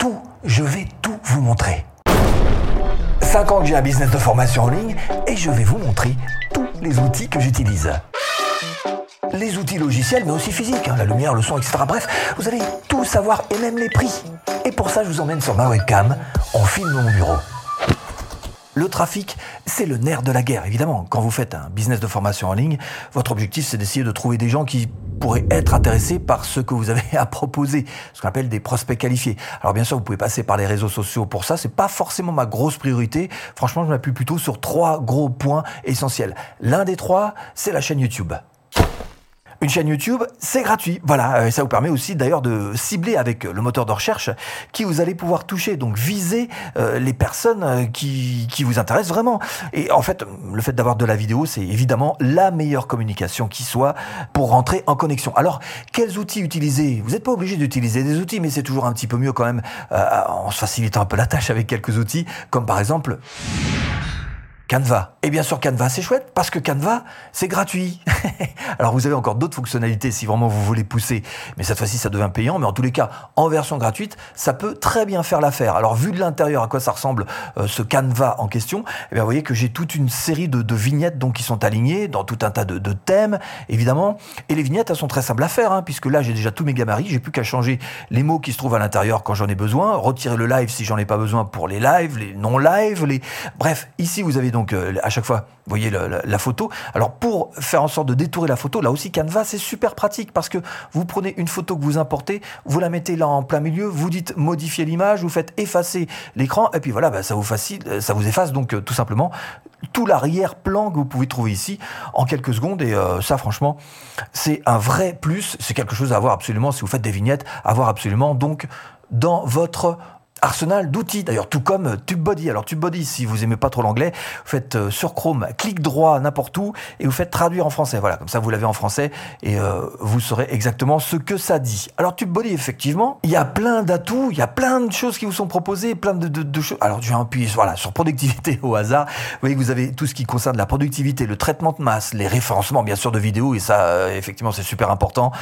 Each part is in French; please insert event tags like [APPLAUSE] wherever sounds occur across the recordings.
Tout, je vais tout vous montrer. 5 ans que j'ai un business de formation en ligne et je vais vous montrer tous les outils que j'utilise. Les outils logiciels, mais aussi physiques, hein, la lumière, le son, etc. Bref, vous allez tout savoir et même les prix. Et pour ça, je vous emmène sur ma webcam, on filme mon bureau. Le trafic, c'est le nerf de la guerre, évidemment. Quand vous faites un business de formation en ligne, votre objectif, c'est d'essayer de trouver des gens qui pourraient être intéressés par ce que vous avez [LAUGHS] à proposer, ce qu'on appelle des prospects qualifiés. Alors bien sûr, vous pouvez passer par les réseaux sociaux pour ça, c'est pas forcément ma grosse priorité. Franchement, je m'appuie plutôt sur trois gros points essentiels. L'un des trois, c'est la chaîne YouTube. Une chaîne YouTube, c'est gratuit. Voilà, et ça vous permet aussi d'ailleurs de cibler avec le moteur de recherche qui vous allez pouvoir toucher, donc viser euh, les personnes euh, qui, qui vous intéressent vraiment. Et en fait, le fait d'avoir de la vidéo, c'est évidemment la meilleure communication qui soit pour rentrer en connexion. Alors, quels outils utiliser? Vous n'êtes pas obligé d'utiliser des outils, mais c'est toujours un petit peu mieux quand même euh, en se facilitant un peu la tâche avec quelques outils, comme par exemple Canva. Et bien sûr, Canva, c'est chouette parce que Canva, c'est gratuit. [LAUGHS] Alors, vous avez encore d'autres fonctionnalités si vraiment vous voulez pousser, mais cette fois-ci, ça devient payant. Mais en tous les cas, en version gratuite, ça peut très bien faire l'affaire. Alors, vu de l'intérieur à quoi ça ressemble euh, ce Canva en question, eh vous voyez que j'ai toute une série de, vignettes donc qui sont alignées dans tout un tas de, de, thèmes, évidemment. Et les vignettes, elles sont très simples à faire, hein, puisque là, j'ai déjà tous mes gabarits. J'ai plus qu'à changer les mots qui se trouvent à l'intérieur quand j'en ai besoin, retirer le live si j'en ai pas besoin pour les lives, les non-lives, les. Bref, ici, vous avez donc donc euh, à chaque fois, vous voyez la, photo. Alors pour faire en sorte de détourer la photo, là aussi Canva c'est super pratique parce que vous prenez une photo que vous importez, vous la mettez là en plein milieu, vous dites modifier l'image, vous faites effacer l'écran et puis voilà, bah, ça vous facile, euh, ça vous efface. Donc euh, tout simplement tout l'arrière-plan que vous pouvez trouver ici en quelques secondes. Et ça franchement c'est un vrai plus, c'est quelque chose à avoir absolument si vous faites des vignettes, à avoir absolument donc dans votre arsenal d'outils, d'ailleurs tout comme TubeBuddy. Alors TubeBuddy, si vous aimez pas trop l'anglais, vous faites euh, sur Chrome, clic droit n'importe où et vous faites traduire en français. Voilà, comme ça vous l'avez en français et euh, vous saurez exactement ce que ça dit. Alors TubeBuddy, effectivement, il y a plein d'atouts, il y a plein de choses qui vous sont proposées, plein de, choses. Alors vais appuyer voilà, sur productivité [LAUGHS] au hasard. Vous voyez que vous avez tout ce qui concerne la productivité, le traitement de masse, les référencements bien sûr de vidéos et ça euh, effectivement c'est super important,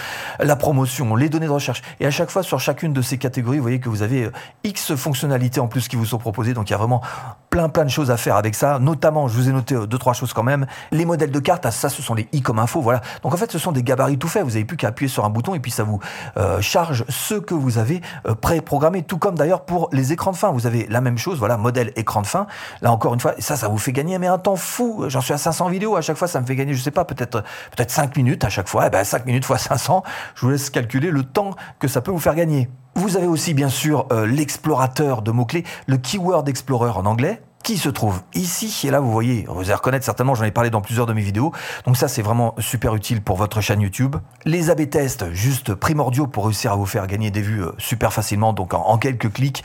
la promotion, les données de recherche. Et à chaque fois sur chacune de ces catégories, vous voyez que vous avez X fonctionnalités en plus qui vous sont proposées. Donc il y a vraiment plein plein de choses à faire avec ça. Notamment, je vous ai noté euh, deux trois choses quand même. Les modèles de cartes, ah, ça ce sont les i comme info. Voilà. Donc en fait, ce sont des gabarits tout faits. Vous avez plus qu'à appuyer sur un bouton et puis ça vous euh, charge ce que vous avez euh, pré-programmé. Tout comme d'ailleurs pour les écrans de fin. Vous avez la même chose. Voilà, modèle écran de fin. Là encore une fois, ça, ça vous fait gagner mais un temps fou. J'en suis à 500 vidéos. À chaque fois, ça me fait gagner, je sais pas, peut-être peut-être 5 minutes à chaque fois. Eh ben 5 minutes fois [LAUGHS] 500. Je vous laisse calculer le temps que ça peut vous faire gagner. Vous avez aussi bien sûr euh, l'explorateur de mots-clés, le Keyword Explorer en anglais, qui se trouve ici. Et là, vous voyez, vous allez reconnaître certainement, j'en ai parlé dans plusieurs de mes vidéos. Donc ça, c'est vraiment super utile pour votre chaîne YouTube. Les A-B tests, juste primordiaux pour réussir à vous faire gagner des vues euh, super facilement, donc en, quelques clics,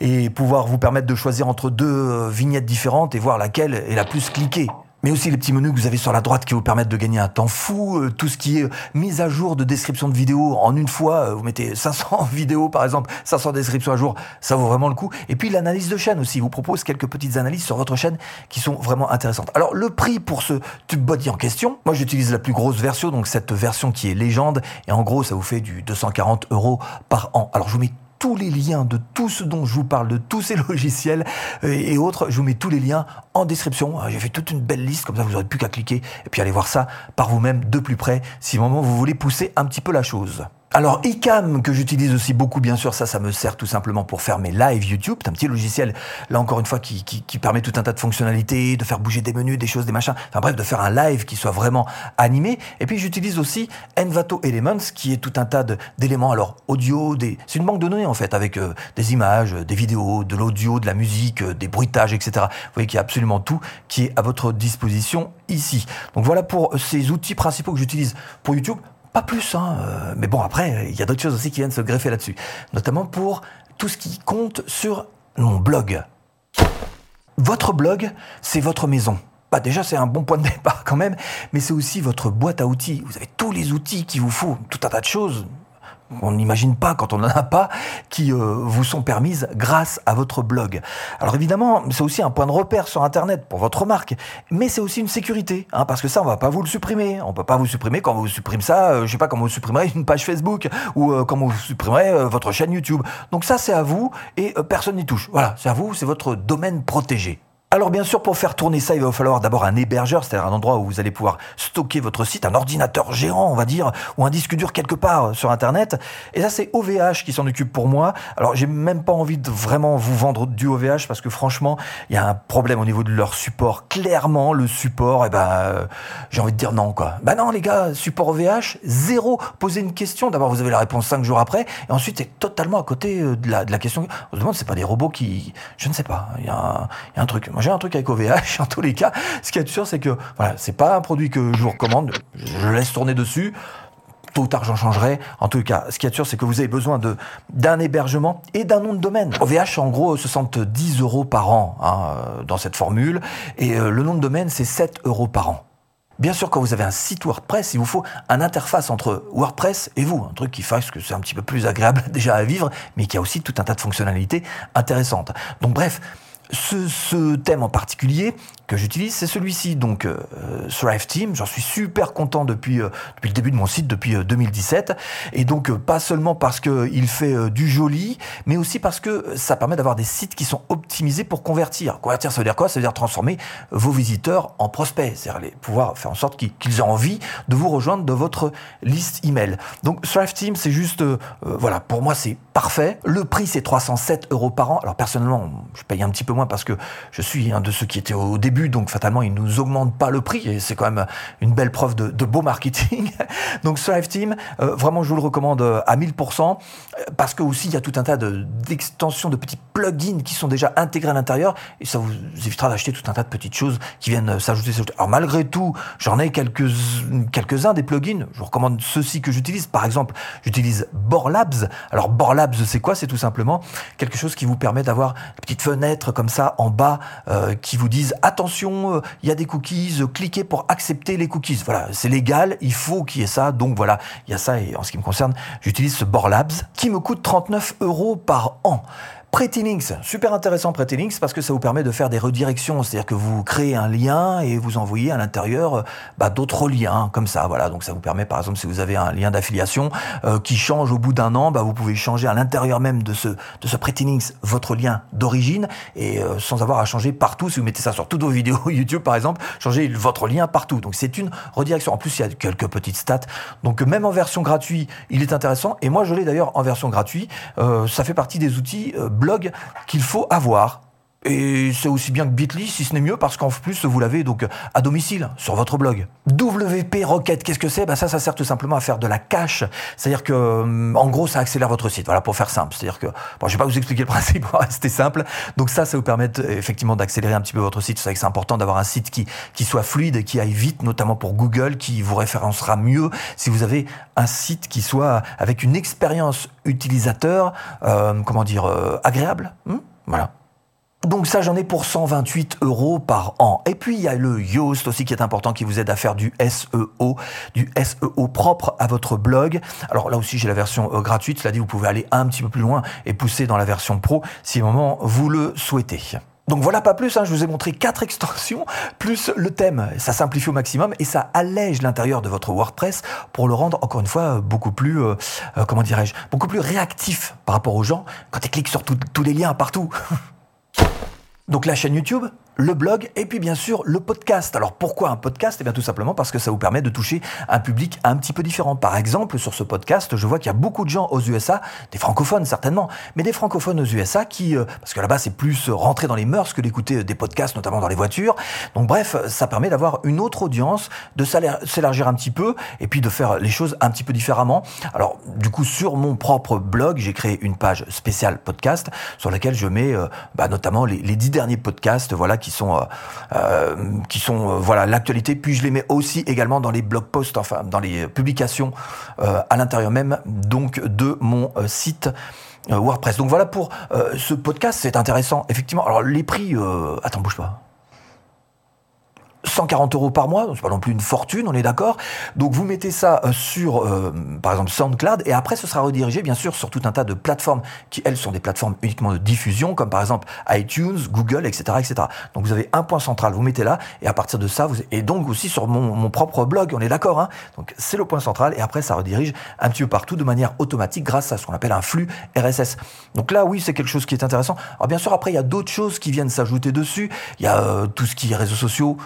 et pouvoir vous permettre de choisir entre deux euh, vignettes différentes et voir laquelle est la plus cliquée mais aussi les petits menus que vous avez sur la droite qui vous permettent de gagner un temps fou, euh, tout ce qui est mise à jour de description de vidéos en une fois, euh, vous mettez 500 [LAUGHS] vidéos par exemple, 500 descriptions à jour, ça vaut vraiment le coup. Et puis l'analyse de chaîne aussi, vous propose quelques petites analyses sur votre chaîne qui sont vraiment intéressantes. Alors le prix pour ce TubeBuddy en question, moi j'utilise la plus grosse version, donc cette version qui est légende, et en gros ça vous fait du 240 euros par an. Alors je vous mets tous les liens de tout ce dont je vous parle, de tous ces [LAUGHS] logiciels euh, et autres. Je vous mets tous les liens en description. J'ai fait toute une belle liste, comme ça vous n'aurez plus qu'à cliquer et puis aller voir ça par vous-même de plus près si vraiment vous voulez pousser un petit peu la chose. Alors iCam que j'utilise aussi beaucoup bien sûr ça ça me sert tout simplement pour faire mes lives YouTube. C'est un petit logiciel là encore une fois qui, permet tout un tas de fonctionnalités de faire bouger des menus des choses des machins. Enfin bref de faire un live qui soit vraiment animé. Et puis j'utilise aussi Envato Elements qui est tout un tas d'éléments alors audio des c'est une banque de données en fait avec euh, des images des vidéos de l'audio de la musique euh, des bruitages etc vous voyez qu'il y a absolument tout qui est à votre disposition ici. Donc voilà pour ces outils principaux que j'utilise pour YouTube pas plus, hein. Euh, mais bon, après, il y a d'autres choses aussi qui viennent se greffer là-dessus. Notamment pour tout ce qui compte sur mon blog. Votre blog, c'est votre maison. Bah déjà, c'est un bon point de départ quand même, mais c'est aussi votre boîte à outils. Vous avez tous les outils qu'il vous faut, tout un tas de choses on n'imagine pas quand on n'en a pas, qui euh, vous sont permises grâce à votre blog. Alors évidemment, c'est aussi un point de repère sur Internet pour votre marque, mais c'est aussi une sécurité, hein, parce que ça, on va pas vous le supprimer. On peut pas vous supprimer quand vous supprimez ça, euh, je sais pas comment vous supprimerez une page Facebook ou euh, comment vous supprimerez votre chaîne YouTube. Donc ça, c'est à vous et personne n'y touche. Voilà, c'est à vous, c'est votre domaine protégé. Alors bien sûr, pour faire tourner ça, il va falloir d'abord un hébergeur, c'est-à-dire un endroit où vous allez pouvoir stocker votre site, un ordinateur géant, on va dire, ou un disque dur quelque part sur Internet. Et ça, c'est OVH qui s'en occupe pour moi. Alors j'ai même pas envie de vraiment vous vendre du OVH parce que franchement, il y a un problème au niveau de leur support. Clairement, le support, eh ben, euh, j'ai envie de dire non, quoi. Bah non, les gars, support OVH, zéro. Posez une question, d'abord vous avez la réponse cinq jours après, et ensuite c'est totalement à côté euh, de la, de la question. On se demande, c'est pas des robots qui, je ne sais pas, il y, a un truc j'ai un truc avec OVH, [LAUGHS] en tous les cas. Ce qui est sûr, c'est que voilà, c'est pas un produit que je vous recommande. Je laisse tourner dessus. Tôt ou tard, j'en changerai. En tout cas, ce qui est sûr, c'est que vous avez besoin de d'un hébergement et d'un nom de domaine. OVH, en gros, 70 euros par an hein, dans cette formule. Et euh, le nom de domaine, c'est 7 euros par an. Bien sûr, quand vous avez un site WordPress, il vous faut un interface entre WordPress et vous, un truc qui fasse que c'est un petit peu plus agréable [LAUGHS] déjà à vivre, mais qui a aussi tout un tas de fonctionnalités intéressantes. Donc bref, ce, ce, thème en particulier que j'utilise, c'est celui-ci, donc euh, Thrive Team. J'en suis super content depuis, euh, depuis le début de mon site, depuis 2017. Euh, et donc, euh, pas seulement parce qu'il fait du joli, mais aussi parce que ça permet d'avoir des sites qui sont optimisés pour convertir. Convertir, ça veut dire quoi? Ça veut dire transformer vos visiteurs en prospects, c'est-à-dire pouvoir faire en sorte qu'ils aient envie de vous rejoindre de votre liste email. Donc, Thrive Team, c'est juste, voilà, pour moi, c'est Le prix, c'est 307 euros par an. Alors, personnellement, je paye un petit peu moins parce que je suis un de ceux qui étaient au début, donc fatalement, ils nous augmentent pas le prix et c'est quand même une belle preuve de, beau marketing. [LAUGHS] donc Strive Team, euh, vraiment, je vous le recommande euh, à 1000% parce que aussi il y a tout un tas d'extensions, de, petits plugins qui sont déjà intégrés à l'intérieur et ça vous évitera d'acheter tout un tas de petites choses qui viennent euh, s'ajouter. Alors malgré tout, j'en ai quelques quelques-uns des plugins. Je vous recommande ceux-ci que j'utilise. Par exemple, j'utilise Borlabs. Alors Borlabs, c'est quoi C'est tout simplement quelque chose qui vous permet d'avoir des petites fenêtres comme ça en bas euh, qui vous disent attention, euh, il y a des cookies, euh, cliquez pour accepter les cookies. Voilà, c'est légal, il faut qu'il y ait ça. Donc voilà, il y a ça et en ce qui me concerne, j'utilise ce Borlabs qui me coûte 39 euros par an. Pretty super intéressant Pretty parce que ça vous permet de faire des redirections, c'est-à-dire que vous créez un lien et vous envoyez à l'intérieur euh, bah, d'autres liens comme ça. Voilà, donc ça vous permet par exemple si vous avez un lien d'affiliation euh, qui change au bout d'un an, bah, vous pouvez changer à l'intérieur même de ce de ce Pretty Links votre lien d'origine et euh, sans avoir à changer partout. Si vous mettez ça sur toutes vos vidéos [LAUGHS] YouTube par exemple, changer votre lien partout. Donc c'est une redirection. En plus il y a quelques petites stats. Donc même en version gratuite, il est intéressant et moi je l'ai d'ailleurs en version gratuite. ça fait partie des outils blog qu'il faut avoir. Et c'est aussi bien que Bitly, si ce n'est mieux, parce qu'en plus, vous l'avez donc à domicile, sur votre blog. WP Rocket, qu'est-ce que c'est? Ben Ça, ça sert tout simplement à faire de la cache. C'est-à-dire que, en gros, ça accélère votre site. Voilà, pour faire simple. C'est-à-dire que, bon, je vais pas vous expliquer le [LAUGHS] principe, rester simple. Donc ça, ça vous permet effectivement d'accélérer un petit peu votre site. C'est vrai que c'est important d'avoir un site qui, qui soit fluide, qui aille vite, notamment pour Google, qui vous référencera mieux si vous avez un site qui soit avec une expérience utilisateur, euh, comment dire, euh, agréable. Hmm? Voilà. Donc ça, j'en ai pour 128 euros par an. Et puis, il y a le Yoast aussi qui est important, qui vous aide à faire du SEO, du SEO propre à votre blog. Alors là aussi, j'ai la version euh, gratuite. Cela dit, vous pouvez aller un petit peu plus loin et pousser dans la version pro si au moment vous le souhaitez. Donc voilà, pas plus, hein, je vous ai montré quatre [LAUGHS] extensions, plus le thème. Ça simplifie au maximum et ça allège l'intérieur de votre WordPress pour le rendre, encore une fois, beaucoup plus, euh, euh, comment dirais-je, beaucoup plus réactif par rapport aux gens quand ils cliquent sur tous les liens partout. [LAUGHS] Donc la chaîne YouTube, le blog et puis bien sûr le podcast. Alors pourquoi un podcast? Eh bien tout simplement parce que ça vous permet de toucher un public un petit peu différent. Par exemple, sur ce podcast, je vois qu'il y a beaucoup de gens aux USA, des francophones certainement, mais des francophones aux USA qui, euh, parce que là-bas c'est plus rentrer dans les mœurs que d'écouter des podcasts, notamment dans les voitures. Donc bref, ça permet d'avoir une autre audience, de s'élargir un petit peu et puis de faire les choses un petit peu différemment. Alors du coup sur mon propre blog, j'ai créé une page spéciale podcast sur laquelle je mets euh, bah, notamment les, les dix derniers podcasts, voilà qui sont euh, euh, qui sont euh, voilà l'actualité. Puis je les mets aussi également dans les blog posts, enfin dans les publications à l'intérieur même donc de mon site. WordPress. Donc voilà pour ce podcast, c'est intéressant. Effectivement, alors les prix, attends, bouge pas. 140 euros par mois, c'est pas non plus une fortune, on est d'accord. Donc vous mettez ça euh, sur, euh, par exemple, SoundCloud, et après ce sera redirigé bien sûr sur tout un tas de plateformes qui elles sont des plateformes uniquement de diffusion, comme par exemple iTunes, Google, etc., etc. Donc vous avez un point central, vous mettez là, et à partir de ça, vous et donc aussi sur mon, mon propre blog, on est d'accord. Hein donc c'est le point central, et après ça redirige un petit peu partout de manière automatique grâce à ce qu'on appelle un flux RSS. Donc là, oui, c'est quelque chose qui est intéressant. Alors bien sûr, après il y a d'autres choses qui viennent s'ajouter dessus. Il y a euh, tout ce qui est réseaux sociaux.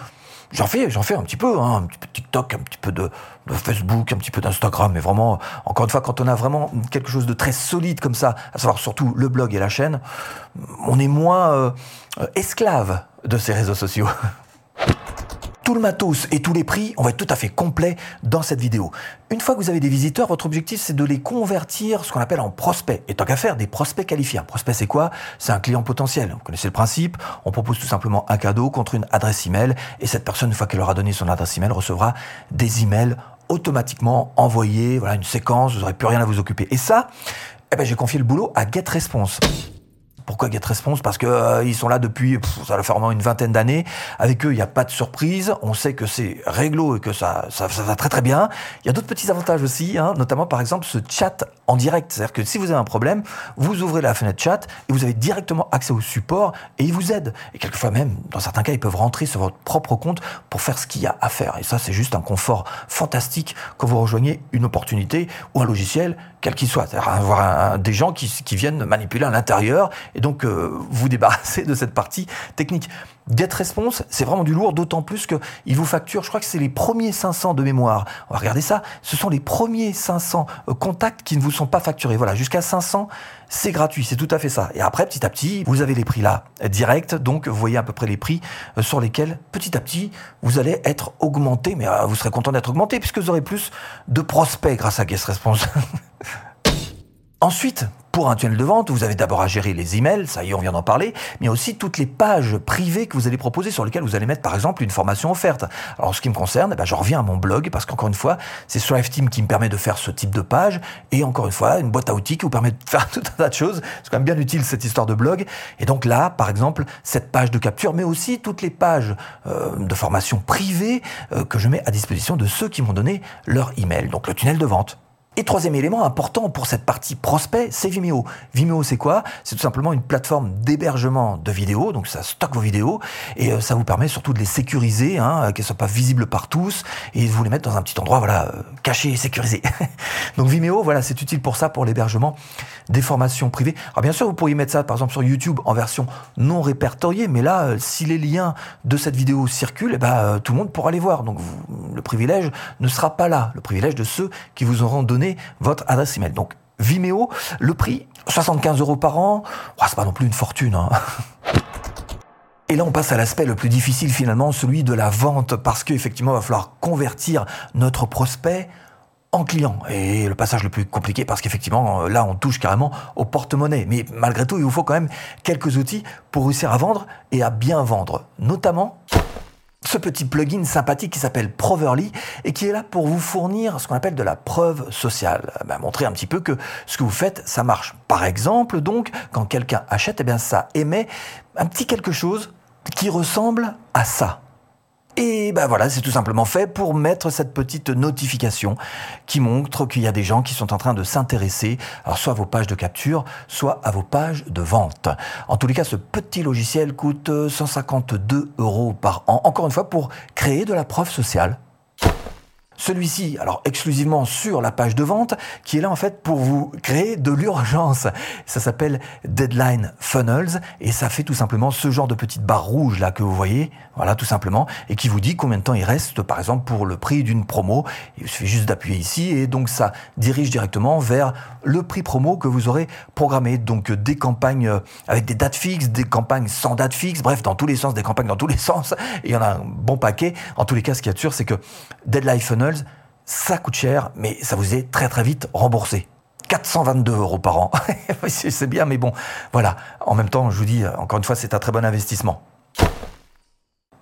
J'en fais, j'en fais un petit peu, hein, un petit peu de TikTok, un petit peu de, Facebook, un petit peu d'Instagram, mais vraiment, encore une fois, quand on a vraiment quelque chose de très solide comme ça, à savoir surtout le blog et la chaîne, on est moins euh, esclave de ces réseaux sociaux. [LAUGHS] tout le matos et tous les prix, on va être tout à fait complet dans cette vidéo. Une fois que vous avez des visiteurs, votre objectif c'est de les convertir ce qu'on appelle en prospects. Et tant qu'à faire, des prospects qualifiés. Un prospect c'est quoi? C'est un client potentiel. Vous connaissez le principe. On propose tout simplement un cadeau contre une adresse email et cette personne, une fois qu'elle aura donné son adresse email, recevra des emails automatiquement envoyés. Voilà une séquence. Vous n'aurez plus rien à vous occuper. Et ça, eh ben, j'ai confié le boulot à GetResponse. Pourquoi GetResponse Parce que euh, ils sont là depuis, ça va faire vraiment une vingtaine d'années. Avec eux, il n'y a pas de surprise. On sait que c'est réglo et que ça, ça, va très très bien. Il y a d'autres petits avantages aussi, hein, notamment par exemple ce chat en direct. C'est-à-dire que si vous avez un problème, vous ouvrez la fenêtre chat et vous avez directement accès au support et ils vous aident. Et quelquefois même, dans certains cas, ils peuvent rentrer sur votre propre compte pour faire ce qu'il y a à faire. Et ça, c'est juste un confort fantastique quand vous rejoignez une opportunité ou un logiciel, quel qu'il soit. C'est-à-dire avoir des gens qui viennent manipuler à l'intérieur et donc euh, vous [LAUGHS] débarrasser de cette partie technique. GetResponse, c'est vraiment du lourd, d'autant plus qu'il vous facture, je crois que c'est les premiers 500 de mémoire. On va regarder ça. Ce sont les premiers 500 euh, contacts qui ne vous sont pas facturés. Voilà, jusqu'à 500, c'est gratuit, c'est tout à fait ça. Et après, petit à petit, vous avez les prix là, direct. Donc, vous voyez à peu près les prix euh, sur lesquels, petit à petit, vous allez être augmenté. Mais vous serez content d'être augmenté puisque vous aurez plus de prospects grâce à GetResponse. [LAUGHS] Ensuite, pour un tunnel de vente, vous avez d'abord à gérer les emails, ça y est, on vient d'en parler, mais aussi toutes les pages privées que vous allez proposer sur lesquelles vous allez mettre par exemple une formation offerte. Alors, ce qui me concerne, eh ben, je reviens à mon blog parce qu'encore une fois, c'est Strive Team qui me permet de faire ce type de page et encore une fois, une boîte à outils qui vous permet de faire [LAUGHS] tout un tas de choses. C'est quand même bien utile cette histoire de blog. Et donc là, par exemple, cette page de capture, mais aussi toutes les pages euh, de formation privée euh, que je mets à disposition de ceux qui m'ont donné leur email. Donc le tunnel de vente. Et troisième élément important pour cette partie prospect, c'est Vimeo. Vimeo, c'est quoi? C'est tout simplement une plateforme d'hébergement de vidéos, donc ça stocke vos vidéos et euh, ça vous permet surtout de les sécuriser, hein, euh, qu'elles soient pas visibles par tous et de vous les mettre dans un petit endroit, voilà, euh, caché et sécurisé. [LAUGHS] donc Vimeo, voilà, c'est utile pour ça, pour l'hébergement des formations privées. Alors bien sûr, vous pourriez mettre ça, par exemple, sur YouTube en version non répertoriée, mais là, si les liens de cette vidéo circulent, eh ben, tout le monde pourra les voir. Donc le privilège ne sera pas là, le privilège de ceux qui vous auront donné votre adresse email. Donc Vimeo, le prix 75 euros par an, c'est pas non plus une fortune. Hein. Et là, on passe à l'aspect le plus difficile finalement, celui de la vente, parce qu'effectivement, il va falloir convertir notre prospect en client. Et le passage le plus compliqué, parce qu'effectivement, là, on touche carrément au porte-monnaie. Mais malgré tout, il vous faut quand même quelques outils pour réussir à vendre et à bien vendre. Notamment ce petit plugin sympathique qui s'appelle Proverly et qui est là pour vous fournir ce qu'on appelle de la preuve sociale. Ben, montrer un petit peu que ce que vous faites, ça marche. Par exemple, donc, quand quelqu'un achète, eh bien, ça émet un petit quelque chose qui ressemble à ça. Et ben voilà, c'est tout simplement fait pour mettre cette petite notification qui montre qu'il y a des gens qui sont en train de s'intéresser, alors soit à vos pages de capture, soit à vos pages de vente. En tous les cas, ce petit logiciel coûte 152 euros par an, encore une fois, pour créer de la preuve sociale. Celui-ci, alors exclusivement sur la page de vente, qui est là en fait pour vous créer de l'urgence. Ça s'appelle Deadline Funnels et ça fait tout simplement ce genre de petite barre rouge là que vous voyez, voilà tout simplement, et qui vous dit combien de temps il reste par exemple pour le prix d'une promo. Il suffit juste d'appuyer ici et donc ça dirige directement vers le prix promo que vous aurez programmé. Donc des campagnes avec des dates fixes, des campagnes sans date fixe, bref dans tous les sens, des campagnes dans tous les [LAUGHS] sens. Et il y en a un bon paquet. En tous les cas, ce qui est sûr, c'est que Deadline Funnels ça coûte cher, mais ça vous est très très vite remboursé. 422 euros par an. [LAUGHS] c'est bien, mais bon, voilà. En même temps, je vous dis, encore une fois, c'est un très bon investissement.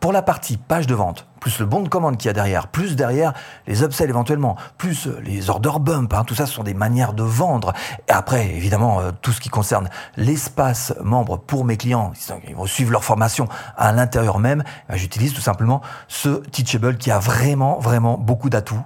Pour la partie page de vente, plus le bon de commande qu'il y a derrière, plus derrière les upsells éventuellement, plus les order bump, hein, tout ça ce sont des manières de vendre. Et après, évidemment, euh, tout ce qui concerne l'espace membre pour mes clients, ils vont suivre leur formation à l'intérieur même, ben, j'utilise tout simplement ce Teachable qui a vraiment, vraiment beaucoup d'atouts,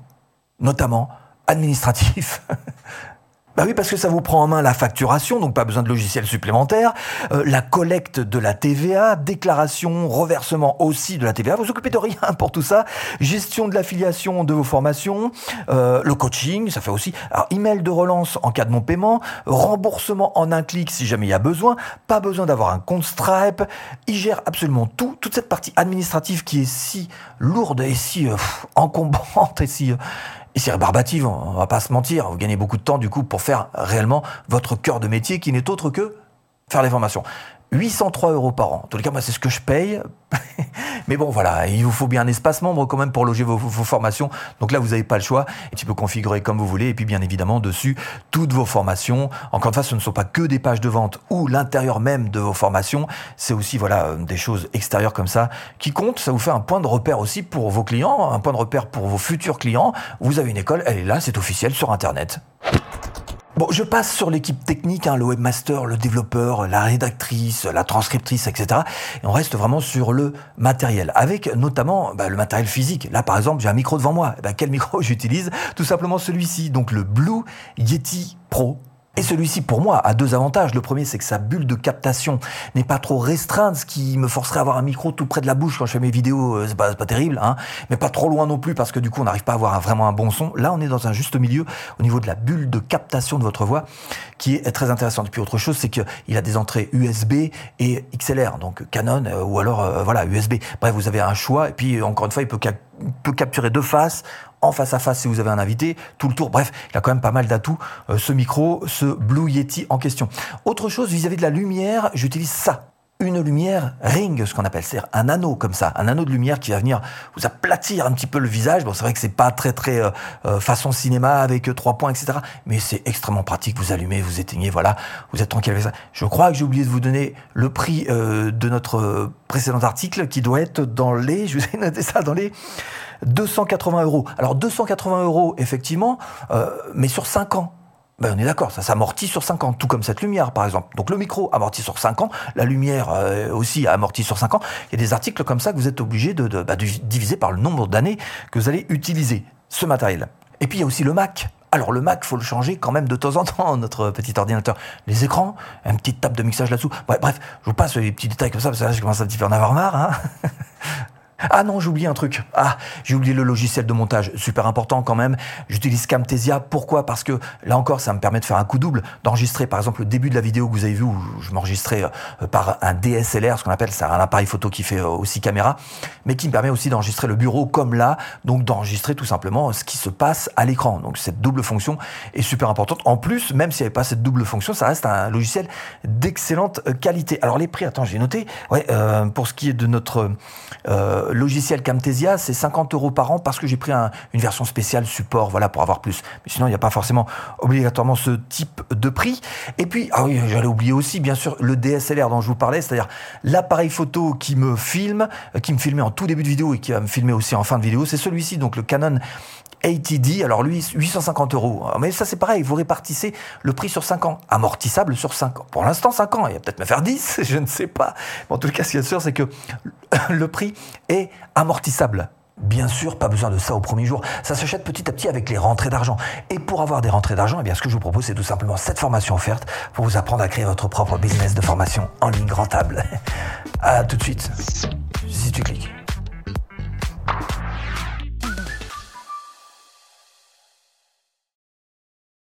notamment administratifs. [LAUGHS] Bah oui, parce que ça vous prend en main la facturation, donc pas besoin de logiciel supplémentaire, euh, la collecte de la TVA, déclaration, reversement aussi de la TVA. Vous occupez de rien pour tout ça. Gestion de l'affiliation de vos formations, euh, le coaching, ça fait aussi. Alors, email de relance en cas de non-paiement, remboursement en un clic si jamais il y a besoin. Pas besoin d'avoir un compte Stripe. Il gère absolument tout, toute cette partie administrative qui est si lourde et si euh, encombrante et si c'est rébarbatif, on va pas se mentir. Vous gagnez beaucoup de temps du coup pour faire réellement votre cœur de métier qui n'est autre que faire les formations. 803 euros par an. En tous les cas, moi, c'est ce que je paye. [LAUGHS] Mais bon, voilà, il vous faut bien un espace membre quand même pour loger vos, formations. Donc là, vous n'avez pas le choix. Et tu peux configurer comme vous voulez. Et puis, bien évidemment, dessus, toutes vos formations. Encore une fois, ce ne sont pas que des pages de vente ou l'intérieur même de vos formations. C'est aussi, voilà, des choses extérieures comme ça qui comptent. Ça vous fait un point de repère aussi pour vos clients, un point de repère pour vos futurs clients. Vous avez une école, elle est là, c'est officiel sur Internet. Bon, je passe sur l'équipe technique, hein, le webmaster, le développeur, la rédactrice, la transcriptrice, etc. Et on reste vraiment sur le matériel, avec notamment bah, le matériel physique. Là, par exemple, j'ai un micro devant moi. Ben, quel [LAUGHS] micro j'utilise? Tout simplement celui-ci, donc le Blue Yeti Pro et celui-ci, pour moi, a deux avantages. Le premier, c'est que sa bulle de captation n'est pas trop restreinte, ce qui me forcerait à avoir un micro tout près de la bouche quand je fais mes vidéos. Euh, c'est pas, pas terrible, hein. Mais pas trop loin non plus, parce que du coup, on n'arrive pas à avoir vraiment un bon son. Là, on est dans un juste milieu au niveau de la bulle de captation de votre voix, qui est très intéressante. Et puis autre chose, c'est qu'il a des entrées USB et XLR, donc Canon euh, ou alors euh, voilà USB. Bref, vous avez un choix. Et puis encore une fois, il peut, capturer deux faces en face à face si vous avez un invité, tout le tour. Bref, il a quand même pas mal d'atouts, euh, ce micro, ce Blue Yeti en question. Autre chose, vis-à-vis de la lumière, j'utilise ça. Une lumière ring, ce qu'on appelle, c'est un anneau comme ça, un anneau de lumière qui va venir vous aplatir un petit peu le visage. Bon, c'est vrai que c'est pas très très euh, euh, façon cinéma avec trois points, etc. Mais c'est extrêmement pratique. Vous allumez, vous éteignez, voilà, vous êtes tranquille avec ça. Je crois que j'ai oublié de vous donner le prix de notre précédent article qui doit être dans les, [LAUGHS] je vous ai noté ça dans les 280 euros. Alors 280 euros, effectivement, euh, mais sur 5 ans. Ben, on est d'accord, ça s'amortit sur 5 ans, tout comme cette lumière par exemple. Donc le micro amorti sur 5 ans, la lumière euh, aussi amortie sur 5 ans. Il y a des articles comme ça que vous êtes obligé de, bah, de diviser par le nombre d'années que vous allez utiliser ce matériel. Et puis il y a aussi le Mac. Alors le Mac, faut le changer quand même de temps en temps, [LAUGHS] notre petit ordinateur. Les écrans, une petite table de mixage là-dessous. Bref, je vous passe les petits détails comme ça, parce que là, je commence un à en avoir marre. Hein [LAUGHS] Ah non, j'ai oublié un truc. Ah, j'ai oublié le logiciel de montage. Super important quand même. J'utilise Camtasia. Pourquoi? Parce que là encore, ça me permet de faire un coup double, d'enregistrer par exemple le début de la vidéo que vous avez vu où je m'enregistrais euh, par un DSLR, ce qu'on appelle, c'est un appareil photo qui fait euh, aussi caméra, mais qui me permet aussi d'enregistrer le bureau comme là, donc d'enregistrer tout simplement ce qui se passe à l'écran. Donc cette double fonction est super importante. En plus, même s'il n'y avait pas cette double fonction, ça reste un logiciel d'excellente euh, qualité. Alors les prix, attends, j'ai noté. Ouais, pour ce qui est de notre logiciel Camtasia, c'est 50 euros par an parce que j'ai pris une version spéciale support, voilà, pour avoir plus. Mais sinon, il n'y a pas forcément obligatoirement ce type de prix. Et puis, ah oui, j'allais oublier aussi, bien sûr, le DSLR dont je vous parlais, c'est-à-dire l'appareil photo qui me filme, euh, qui me filmait en tout début de vidéo et qui va me filmer aussi en fin de vidéo. C'est celui-ci, donc le Canon ATD, alors lui, 850 euros. Mais ça, c'est pareil, vous répartissez le prix sur 5 ans, amortissable sur 5 ans. Pour l'instant, 5 ans, il va peut-être me faire 10, [LAUGHS] je ne sais pas. en tout cas, ce qui est sûr, c'est que le prix amortissable. Bien sûr, pas besoin de ça au premier jour. Ça s'achète petit à petit avec les rentrées d'argent. Et pour avoir des rentrées d'argent, eh bien, ce que je vous propose, c'est tout simplement cette formation offerte pour vous apprendre à créer votre propre business de formation en ligne rentable. [LAUGHS] À tout de suite, si tu cliques.